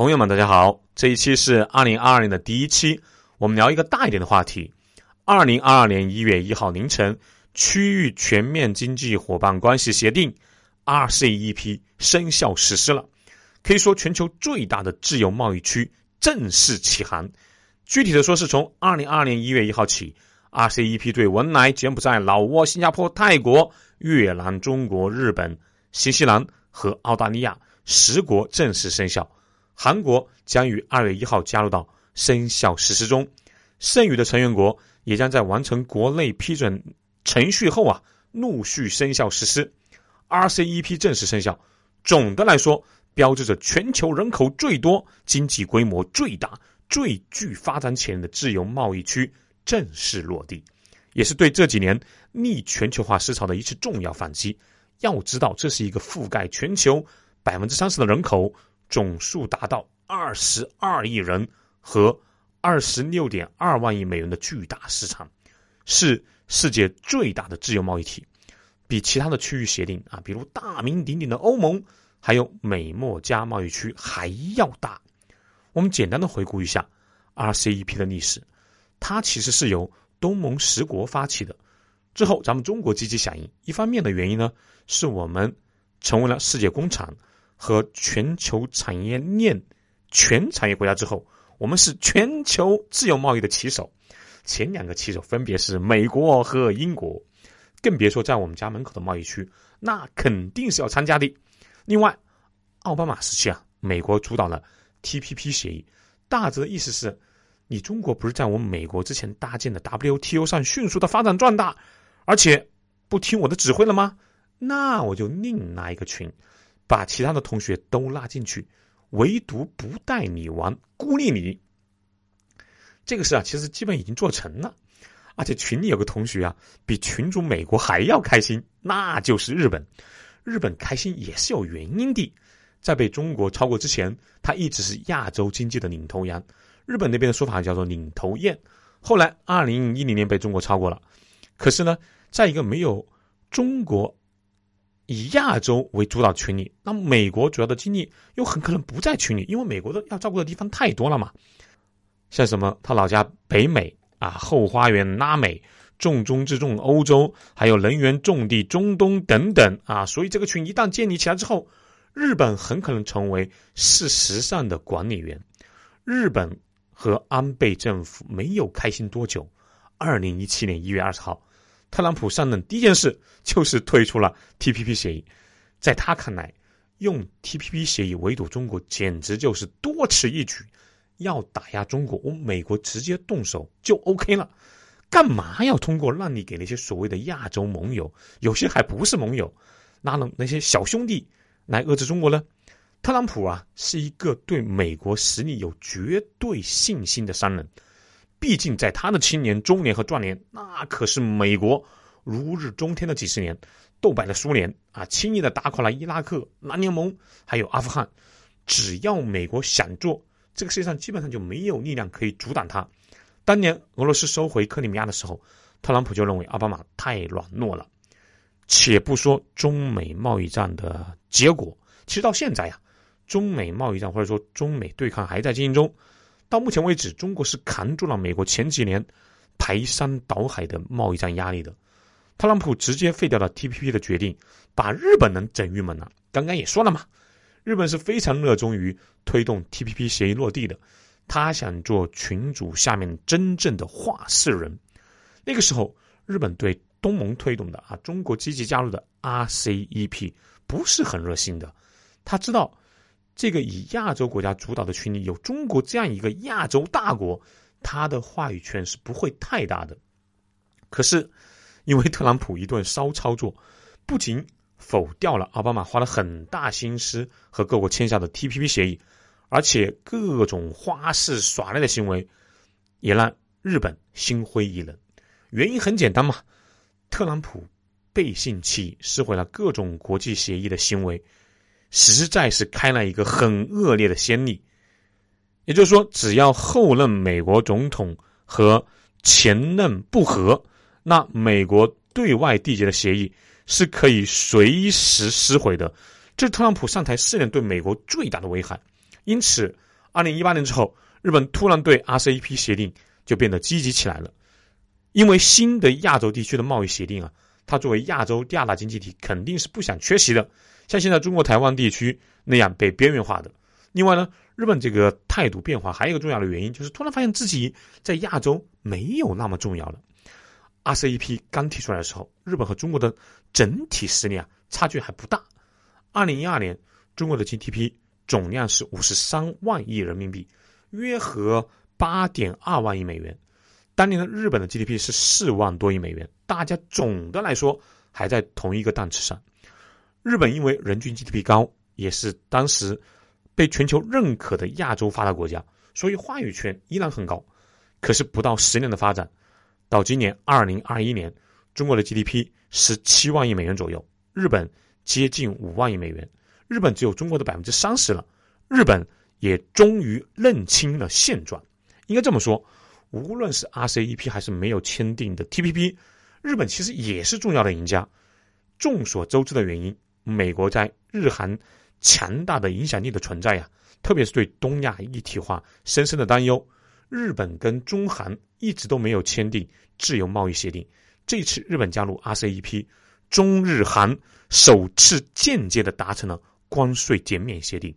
朋友们，大家好！这一期是二零二二年的第一期，我们聊一个大一点的话题。二零二二年一月一号凌晨，区域全面经济伙伴关系协定 （RCEP） 生效实施了，可以说全球最大的自由贸易区正式起航。具体的说，是从二零二二年一月一号起，RCEP 对文莱、柬埔寨、老挝、新加坡、泰国、越南、中国、日本、新西兰和澳大利亚十国正式生效。韩国将于二月一号加入到生效实施中，剩余的成员国也将在完成国内批准程序后啊，陆续生效实施。RCEP 正式生效，总的来说，标志着全球人口最多、经济规模最大、最具发展潜力的自由贸易区正式落地，也是对这几年逆全球化思潮的一次重要反击。要知道，这是一个覆盖全球百分之三十的人口。总数达到二十二亿人和二十六点二万亿美元的巨大市场，是世界最大的自由贸易体，比其他的区域协定啊，比如大名鼎鼎的欧盟，还有美墨加贸易区还要大。我们简单的回顾一下 RCEP 的历史，它其实是由东盟十国发起的，之后咱们中国积极响应。一方面的原因呢，是我们成为了世界工厂。和全球产业链全产业国家之后，我们是全球自由贸易的旗手。前两个旗手分别是美国和英国，更别说在我们家门口的贸易区，那肯定是要参加的。另外，奥巴马时期啊，美国主导了 TPP 协议，大致的意思是，你中国不是在我们美国之前搭建的 WTO 上迅速的发展壮大，而且不听我的指挥了吗？那我就另拉一个群。把其他的同学都拉进去，唯独不带你玩，孤立你。这个事啊，其实基本已经做成了，而且群里有个同学啊，比群主美国还要开心，那就是日本。日本开心也是有原因的，在被中国超过之前，他一直是亚洲经济的领头羊。日本那边的说法叫做领头雁。后来二零一零年被中国超过了，可是呢，在一个没有中国。以亚洲为主导群里，那美国主要的精力又很可能不在群里，因为美国的要照顾的地方太多了嘛。像什么他老家北美啊，后花园拉美，重中之重欧洲，还有能源重地中东等等啊。所以这个群一旦建立起来之后，日本很可能成为事实上的管理员。日本和安倍政府没有开心多久，二零一七年一月二十号。特朗普上任第一件事就是推出了 TPP 协议，在他看来，用 TPP 协议围堵中国简直就是多此一举。要打压中国，我美国直接动手就 OK 了，干嘛要通过让你给那些所谓的亚洲盟友，有些还不是盟友，拉拢那些小兄弟来遏制中国呢？特朗普啊，是一个对美国实力有绝对信心的商人。毕竟，在他的青年、中年和壮年，那可是美国如日中天的几十年，斗败了苏联啊，轻易的打垮了伊拉克、南联盟，还有阿富汗。只要美国想做，这个世界上基本上就没有力量可以阻挡他。当年俄罗斯收回克里米亚的时候，特朗普就认为奥巴马太软弱了。且不说中美贸易战的结果，其实到现在呀，中美贸易战或者说中美对抗还在进行中。到目前为止，中国是扛住了美国前几年排山倒海的贸易战压力的。特朗普直接废掉了 TPP 的决定，把日本人整郁闷了。刚刚也说了嘛，日本是非常热衷于推动 TPP 协议落地的，他想做群主下面真正的话事人。那个时候，日本对东盟推动的啊，中国积极加入的 RCEP 不是很热心的，他知道。这个以亚洲国家主导的群里有中国这样一个亚洲大国，他的话语权是不会太大的。可是，因为特朗普一顿骚操作，不仅否掉了奥巴马花了很大心思和各国签下的 TPP 协议，而且各种花式耍赖的行为，也让日本心灰意冷。原因很简单嘛，特朗普背信弃义，撕毁了各种国际协议的行为。实在是开了一个很恶劣的先例，也就是说，只要后任美国总统和前任不和，那美国对外缔结的协议是可以随时撕毁的。这是特朗普上台四年对美国最大的危害。因此，二零一八年之后，日本突然对 RCEP 协定就变得积极起来了，因为新的亚洲地区的贸易协定啊，它作为亚洲第二大经济体，肯定是不想缺席的。像现在中国台湾地区那样被边缘化的。另外呢，日本这个态度变化还有一个重要的原因，就是突然发现自己在亚洲没有那么重要了。RCEP 刚提出来的时候，日本和中国的整体实力啊差距还不大。二零一二年，中国的 GDP 总量是五十三万亿人民币，约合八点二万亿美元。当年的日本的 GDP 是四万多亿美元，大家总的来说还在同一个档次上。日本因为人均 GDP 高，也是当时被全球认可的亚洲发达国家，所以话语权依然很高。可是不到十年的发展。到今年二零二一年，中国的 GDP 十七万亿美元左右，日本接近五万亿美元，日本只有中国的百分之三十了。日本也终于认清了现状。应该这么说，无论是 RCEP 还是没有签订的 TPP，日本其实也是重要的赢家。众所周知的原因，美国在日韩强大的影响力的存在呀，特别是对东亚一体化深深的担忧。日本跟中韩一直都没有签订自由贸易协定，这次日本加入 RCEP，中日韩首次间接的达成了关税减免协定，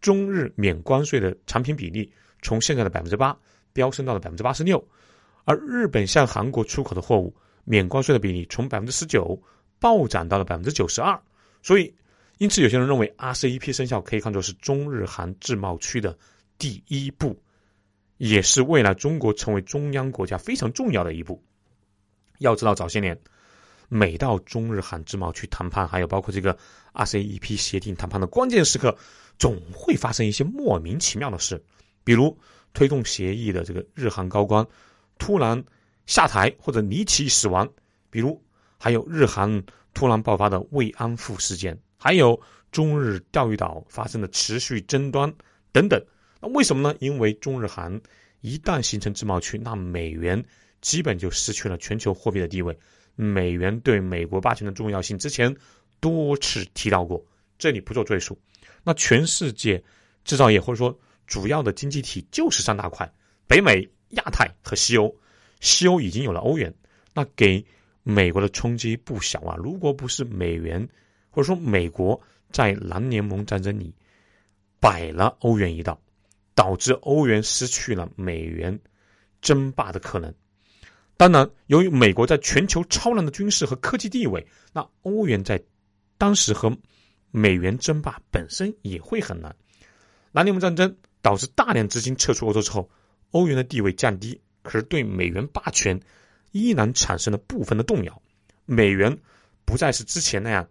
中日免关税的产品比例从现在的百分之八飙升到了百分之八十六，而日本向韩国出口的货物免关税的比例从百分之十九暴涨到了百分之九十二，所以，因此有些人认为 RCEP 生效可以看作是中日韩自贸区的第一步。也是未来中国成为中央国家非常重要的一步。要知道，早些年每到中日韩自贸区谈判，还有包括这个 RCEP 协定谈判的关键时刻，总会发生一些莫名其妙的事，比如推动协议的这个日韩高官突然下台或者离奇死亡，比如还有日韩突然爆发的慰安妇事件，还有中日钓鱼岛发生的持续争端等等。那为什么呢？因为中日韩一旦形成自贸区，那美元基本就失去了全球货币的地位。美元对美国霸权的重要性，之前多次提到过，这里不做赘述。那全世界制造业或者说主要的经济体就是三大块：北美、亚太和西欧。西欧已经有了欧元，那给美国的冲击不小啊！如果不是美元或者说美国在南联盟战争里摆了欧元一道。导致欧元失去了美元争霸的可能。当然，由于美国在全球超然的军事和科技地位，那欧元在当时和美元争霸本身也会很难。南联盟战争导致大量资金撤出欧洲之后，欧元的地位降低，可是对美元霸权依然产生了部分的动摇。美元不再是之前那样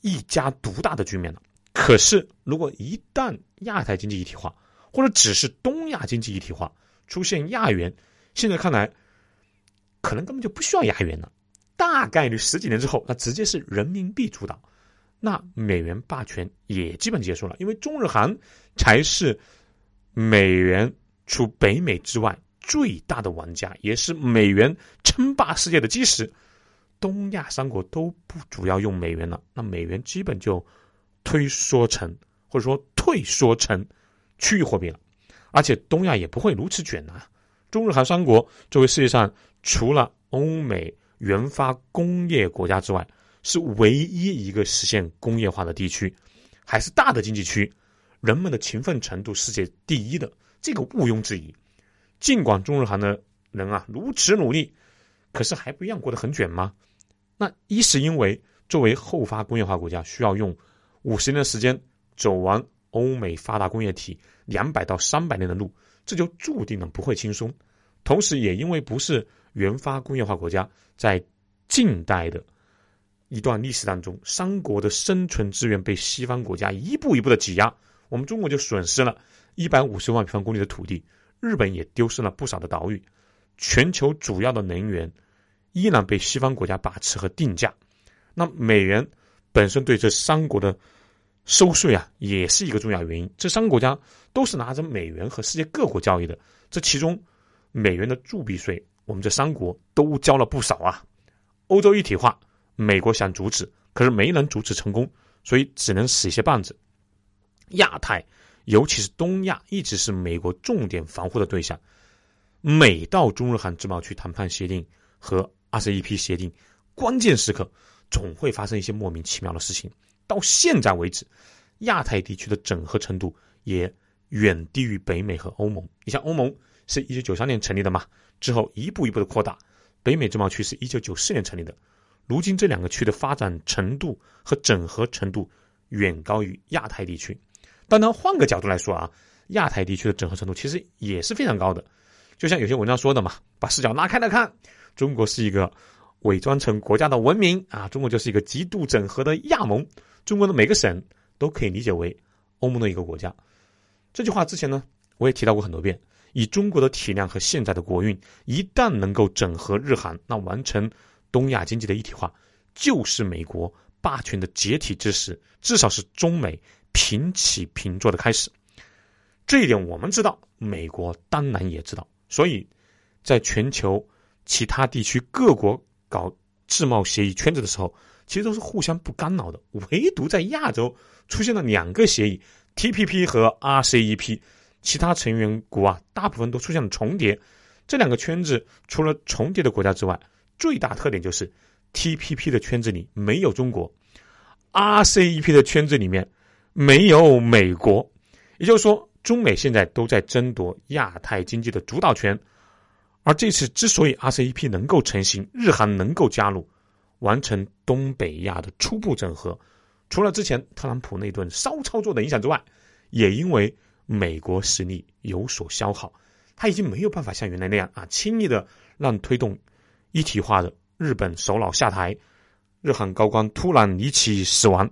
一家独大的局面了。可是，如果一旦亚太经济一体化，或者只是东亚经济一体化出现亚元，现在看来，可能根本就不需要亚元了。大概率十几年之后，那直接是人民币主导，那美元霸权也基本结束了。因为中日韩才是美元除北美之外最大的玩家，也是美元称霸世界的基石。东亚三国都不主要用美元了，那美元基本就推缩成，或者说退缩成。区域货币了，而且东亚也不会如此卷啊！中日韩三国作为世界上除了欧美原发工业国家之外，是唯一一个实现工业化的地区，还是大的经济区，人们的勤奋程度世界第一的，这个毋庸置疑。尽管中日韩的人啊如此努力，可是还不一样过得很卷吗？那一是因为作为后发工业化国家，需要用五十年的时间走完。欧美发达工业体两百到三百年的路，这就注定了不会轻松。同时，也因为不是原发工业化国家，在近代的一段历史当中，三国的生存资源被西方国家一步一步的挤压，我们中国就损失了一百五十万平方公里的土地，日本也丢失了不少的岛屿，全球主要的能源依然被西方国家把持和定价。那美元本身对这三国的。收税啊，也是一个重要原因。这三个国家都是拿着美元和世界各国交易的，这其中美元的铸币税，我们这三国都交了不少啊。欧洲一体化，美国想阻止，可是没能阻止成功，所以只能使一些绊子。亚太尤其是东亚，一直是美国重点防护的对象。每到中日韩自贸区谈判协定和 RCEP 协定关键时刻，总会发生一些莫名其妙的事情。到现在为止，亚太地区的整合程度也远低于北美和欧盟。你像欧盟是一九九三年成立的嘛，之后一步一步的扩大。北美自贸区是一九九四年成立的，如今这两个区的发展程度和整合程度远高于亚太地区。当然，换个角度来说啊，亚太地区的整合程度其实也是非常高的。就像有些文章说的嘛，把视角拉开来看，中国是一个伪装成国家的文明啊，中国就是一个极度整合的亚盟。中国的每个省都可以理解为欧盟的一个国家。这句话之前呢，我也提到过很多遍。以中国的体量和现在的国运，一旦能够整合日韩，那完成东亚经济的一体化，就是美国霸权的解体之时，至少是中美平起平坐的开始。这一点我们知道，美国当然也知道。所以，在全球其他地区各国搞自贸协议圈子的时候，其实都是互相不干扰的。唯独在亚洲出现了两个协议：TPP 和 RCEP。其他成员国啊，大部分都出现了重叠。这两个圈子除了重叠的国家之外，最大特点就是 TPP 的圈子里没有中国，RCEP 的圈子里面没有美国。也就是说，中美现在都在争夺亚太经济的主导权。而这次之所以 RCEP 能够成型，日韩能够加入，完成东北亚的初步整合，除了之前特朗普那顿骚操作的影响之外，也因为。美国实力有所消耗，他已经没有办法像原来那样啊，轻易的让推动一体化的日本首脑下台，日韩高官突然离奇死亡，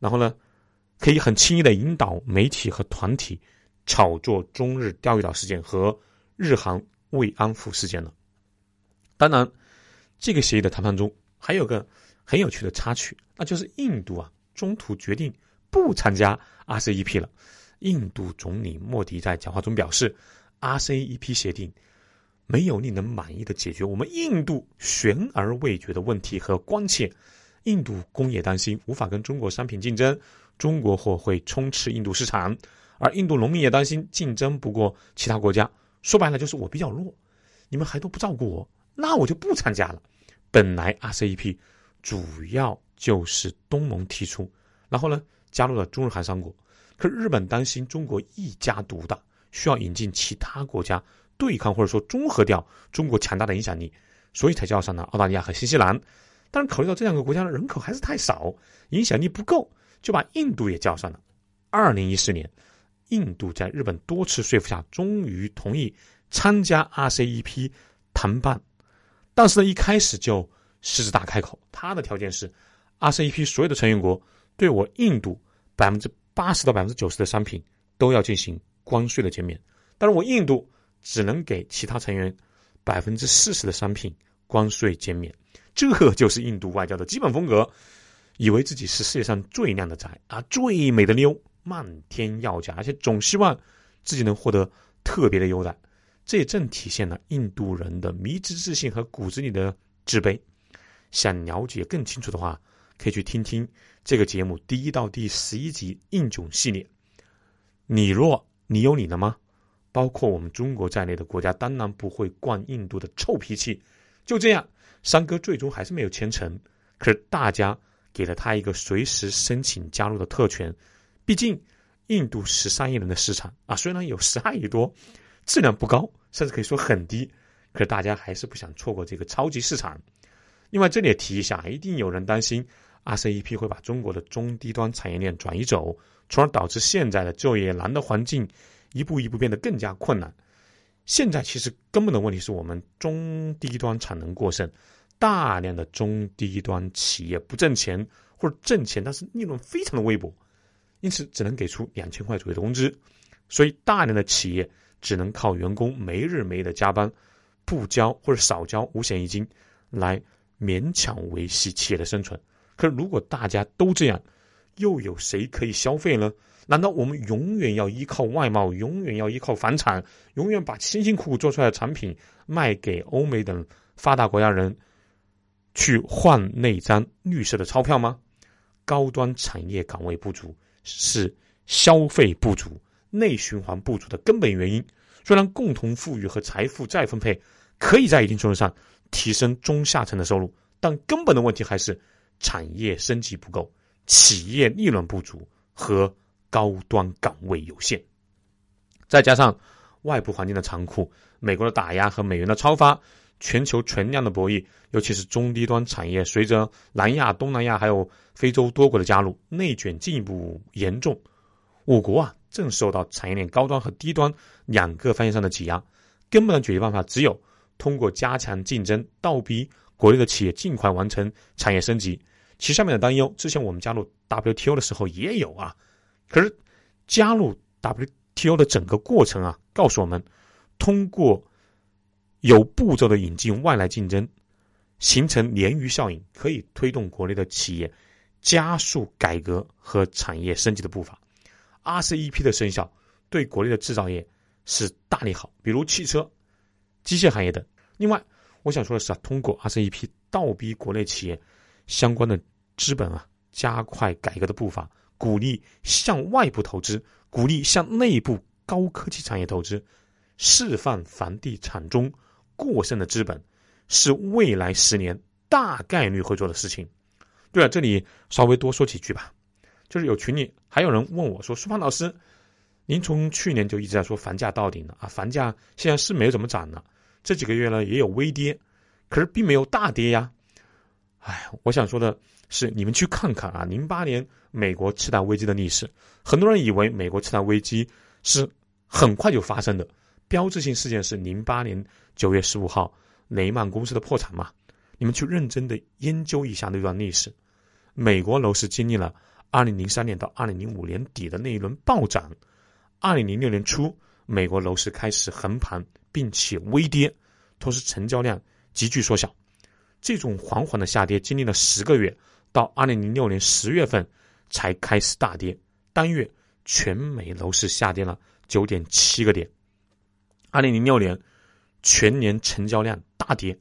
然后呢，可以很轻易的引导媒体和团体炒作中日钓鱼岛事件和日韩慰安妇事件了。当然，这个协议的谈判中还有个很有趣的插曲，那就是印度啊中途决定不参加 RCEP 了。印度总理莫迪在讲话中表示，RCEP 协定没有令人满意的解决我们印度悬而未决的问题和关切。印度工业担心无法跟中国商品竞争，中国货会充斥印度市场，而印度农民也担心竞争不过其他国家。说白了。就是我比较弱，你们还都不照顾我，那我就不参加了。本来 RCEP 主要就是东盟提出，然后呢加入了。中日韩三国。可日本担心中国一家独大，需要引进其他国家对抗或者说中和掉中国强大的影响力，所以才叫上了。澳大利亚和新西兰。但是考虑到这两个国家的人口还是太少，影响力不够，就把印度也叫上了。二零一四年，印度在日本多次说服下，终于同意参加 RCEP 谈判。但是呢，一开始就狮子大开口，他的条件是 RCEP 所有的成员国对我印度百分之。八十到百分之九十的商品都要进行关税的减免，但是我印度只能给其他成员百分之四十的商品关税减免，这就是印度外交的基本风格，以为自己是世界上最靓的仔啊，最美的妞，漫天要价，而且总希望自己能获得特别的优待，这也正体现了印度人的迷之自信和骨子里的自卑。想了解更清楚的话。可以去听听这个节目第一到第十一集印囧系列。你若你有你的吗？包括我们中国在内的国家当然不会惯印度的臭脾气。就这样，三哥最终还是没有签成。可是大家给了他一个随时申请加入的特权。毕竟印度十三亿人的市场啊，虽然有十二亿多，质量不高，甚至可以说很低，可是大家还是不想错过这个超级市场。另外，这里也提一下，一定有人担心。RCEP 会把中国的中低端产业链转移走，从而导致现在的就业难的环境一步一步变得更加困难。现在其实根本的问题是我们中低端产能过剩，大量的中低端企业不挣钱，或者挣钱但是利润非常的微薄，因此只能给出两千块左右的工资，所以大量的企业只能靠员工没日没夜的加班，不交或者少交五险一金来勉强维系企业的生存。可如果大家都这样，又有谁可以消费呢？难道我们永远要依靠外贸，永远要依靠房产，永远把辛辛苦苦做出来的产品卖给欧美等发达国家人，去换那张绿色的钞票吗？高端产业岗位不足是消费不足，内循环不足的根本原因。虽然共同富裕和财富再分配可以在一定程度上提升中下层的收入，但根本的问题还是产业升级不够、企业利润不足和高端岗位有限。再加上外部环境的残酷，美国的打压和美元的超发。全球存量的博弈，尤其是中低端产业，随着南亚、东南亚还有非洲多国的加入，内卷进一步严重。我国啊，正受到产业链高端和低端两个方向上的挤压，根本的解决办法只有通过加强竞争，倒逼国内的企业尽快完成产业升级。其上面的担忧，之前我们加入 WTO 的时候也有啊。可是加入 WTO 的整个过程啊，告诉我们，通过。有步骤的引进外来竞争，形成鲶鱼效应，可以推动国内的企业加速改革和产业升级的步伐。RCEP 的生效对国内的制造业是大利好，比如汽车、机械行业等。另外，我想说的是啊，通过 RCEP 倒逼国内企业相关的资本啊，加快改革的步伐，鼓励向外部投资，鼓励向内部高科技产业投资，释放房地产中。过剩的资本是未来十年大概率会做的事情。对了，这里稍微多说几句吧。就是有群里还有人问我说：“苏胖老师，您从去年就一直在说房价到顶了啊，房价现在是没有怎么涨了，这几个月呢也有微跌，可是并没有大跌呀。”哎，我想说的是，你们去看看啊，零八年美国次贷危机的历史，很多人以为美国次贷危机是很快就发生的。标志性事件是零八年九月十五号雷曼公司的破产嘛？你们去认真的研究一下那段历史。美国楼市经历了二零零三年到二零零五年底的那一轮暴涨，二零零六年初美国楼市开始横盘并且微跌，同时成交量急剧缩小。这种缓缓的下跌经历了十个月，到二零零六年十月份才开始大跌，单月全美楼市下跌了九点七个点。二零零六年，全年成交量大跌；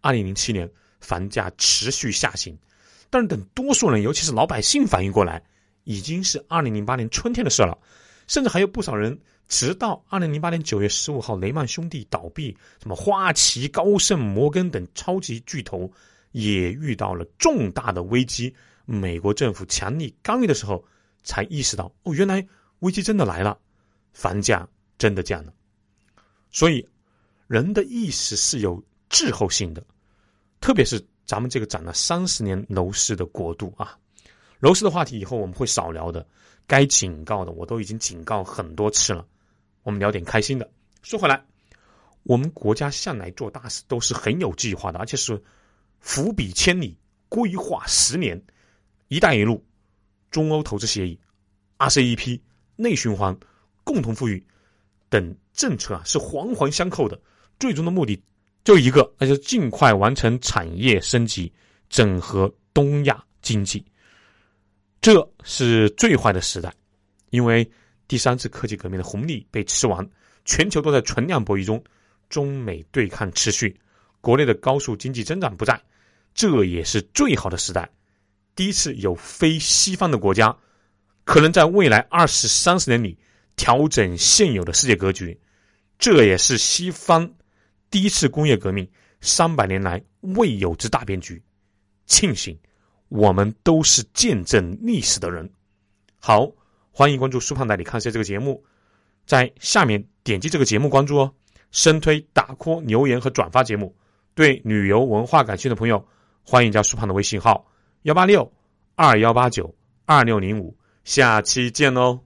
二零零七年，房价持续下行。但是等多数人，尤其是老百姓反应过来，已经是二零零八年春天的事了。甚至还有不少人，直到二零零八年九月十五号雷曼兄弟倒闭，什么花旗、高盛、摩根等超级巨头也遇到了重大的危机，美国政府强力干预的时候，才意识到哦，原来危机真的来了，房价真的降了。所以，人的意识是有滞后性的，特别是咱们这个涨了三十年楼市的国度啊。楼市的话题以后我们会少聊的，该警告的我都已经警告很多次了。我们聊点开心的。说回来，我们国家向来做大事都是很有计划的，而且是伏笔千里，规划十年。一带一路、中欧投资协议、RCEP、内循环、共同富裕等。政策啊是环环相扣的，最终的目的就一个，那就是尽快完成产业升级，整合东亚经济。这是最坏的时代，因为第三次科技革命的红利被吃完，全球都在存量博弈中，中美对抗持续，国内的高速经济增长不在，这也是最好的时代。第一次有非西方的国家，可能在未来二十三十年里调整现有的世界格局。这也是西方第一次工业革命三百年来未有之大变局。庆幸我们都是见证历史的人。好，欢迎关注苏胖带你看一下这个节目，在下面点击这个节目关注哦。深推打 call 留言和转发节目。对旅游文化感兴趣的朋友，欢迎加苏胖的微信号幺八六二幺八九二六零五。下期见喽。